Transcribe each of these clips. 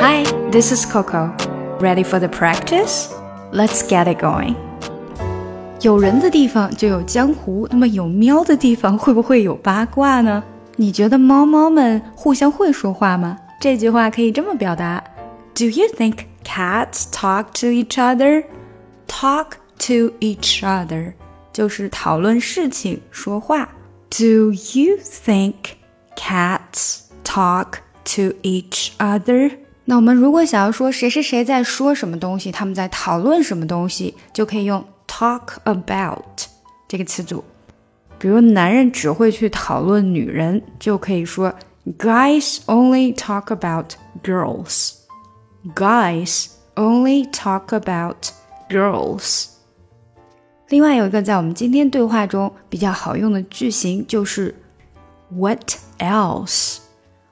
Hi, this is Coco. Ready for the practice? Let's get it going. 有人的地方就有江湖，那么有喵的地方会不会有八卦呢？你觉得猫猫们互相会说话吗？这句话可以这么表达：Do you think cats talk to each other? Talk to each other 就是讨论事情、说话。Do you think cats talk to each other? 那我们如果想要说谁谁谁在说什么东西，他们在讨论什么东西，就可以用 talk about 这个词组。比如男人只会去讨论女人，就可以说 guys only talk about girls. Guys only talk about girls. 另外有一个在我们今天对话中比较好用的句型就是 What else？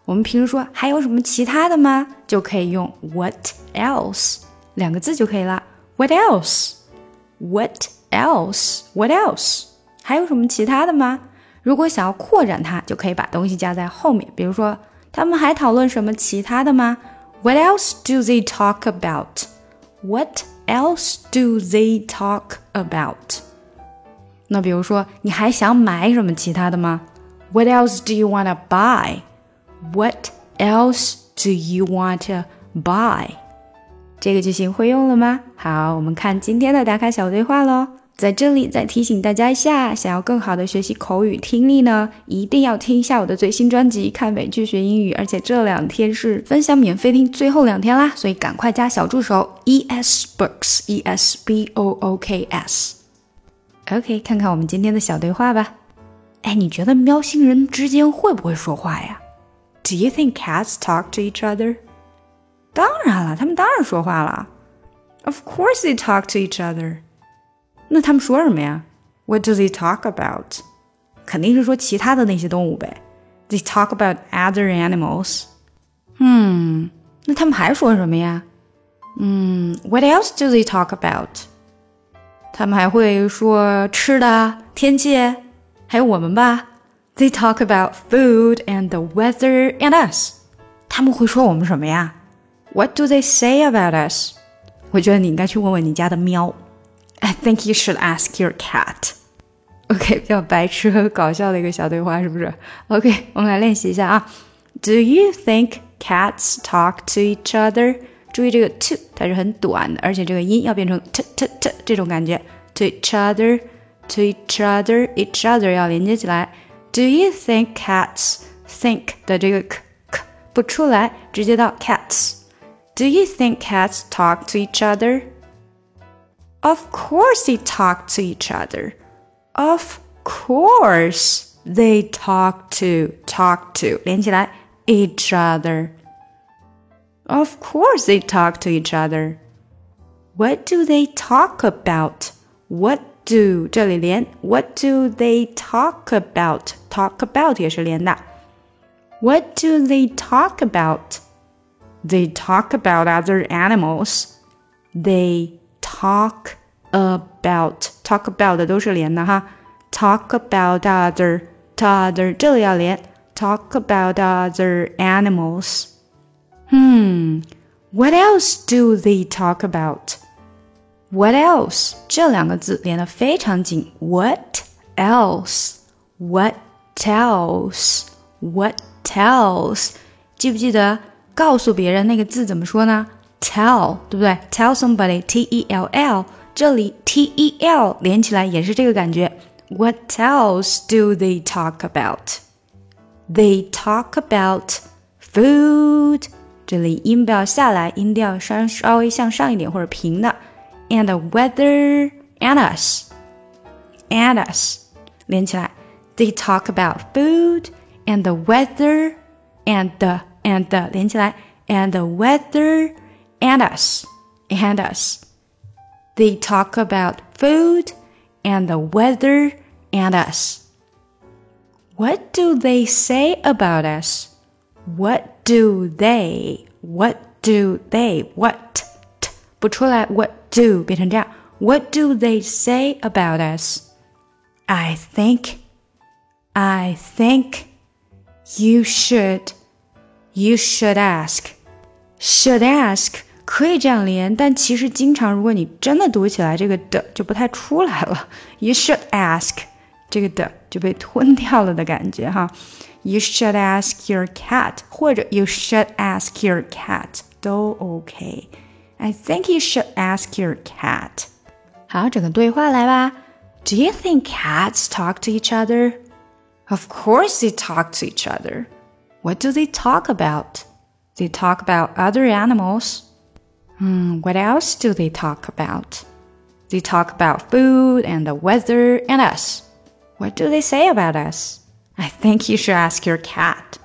我们平时说还有什么其他的吗？就可以用 What else 两个字就可以了。What else？What else？What else？还有什么其他的吗？如果想要扩展它，就可以把东西加在后面。比如说，他们还讨论什么其他的吗？What else do they talk about？What else do they talk about？那比如说，你还想买什么其他的吗？What else do you wanna buy? What else do you want to buy？这个句型会用了吗？好，我们看今天的打卡小对话喽。在这里再提醒大家一下，想要更好的学习口语听力呢，一定要听一下我的最新专辑《看美剧学英语》，而且这两天是分享免费听最后两天啦，所以赶快加小助手 E S Books E S B O O K S。OK，看看我们今天的小对话吧。哎，你觉得喵星人之间会不会说话呀 ？Do you think cats talk to each other? 当然了，他们当然说话了。Of course they talk to each other. 那他们说什么呀？What do they talk about? 肯定是说其他的那些动物呗。They talk about other animals. 嗯，那他们还说什么呀？嗯，What else do they talk about? 他们还会说吃的、天气，还有我们吧。 they talk about food and the weather and us. 他们会说我们什么呀？What do they say about us? 我觉得你应该去问问你家的喵。I think you should ask your cat. OK，比较白痴和搞笑的一个小对话，是不是？OK，我们来练习一下啊。Do you think cats talk to each other？注意这个 to 它是很短的，而且这个音要变成 t t t 这种感觉。To each other, to each other, each other 要连接起来。 do you think cats think 的这个 k k 不出来，直接到 cats。Do you think cats talk to each other? Of course they talk to each other. Of course they talk to talk to 连起来 each other. Of course they talk to each other. What do they talk about? What do 这里连 What do they talk about? Talk about 也是连的。What do they talk about? They talk about other animals. They talk about talk about 都是连的哈。Talk about other other 这里要连。Talk about other animals. Hmm. What else do they talk about? What else 这两个字连得非常紧。What else? What else? What else? 记不记得告诉别人那个字怎么说呢？Tell，对不对？Tell somebody, T E L L，这里 T E L 连起来也是这个感觉。What else do they talk about? They talk about food。这里音不要下来，音调稍稍微向上一点或者平的。 and the weather and us. And us. 连起来. They talk about food and the weather and the and the 连起来 and the weather and us. And us. They talk about food and the weather and us. What do they say about us? What do they? What do they? What? 不出来 what do 变成这样，What do they say about us? I think, I think you should, you should ask should ask 可以这样连，但其实经常如果你真的读起来，这个的就不太出来了。You should ask 这个的就被吞掉了的感觉哈。You should ask your cat 或者 You should ask your cat 都 OK。 I think you should ask your cat。好，整个对话来吧。Do you think cats talk to each other? Of course they talk to each other. What do they talk about? They talk about other animals. Hmm, what else do they talk about? They talk about food and the weather and us. What do they say about us? I think you should ask your cat.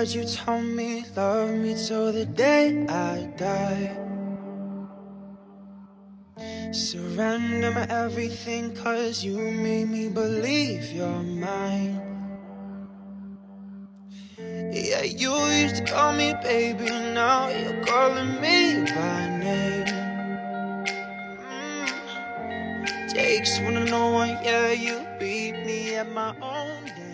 Words you told me, love me till the day I die. Surrender my everything, cause you made me believe you're mine. Yeah, you used to call me baby, now you're calling me by name. Mm. Takes one to know one, yeah, you beat me at my own game.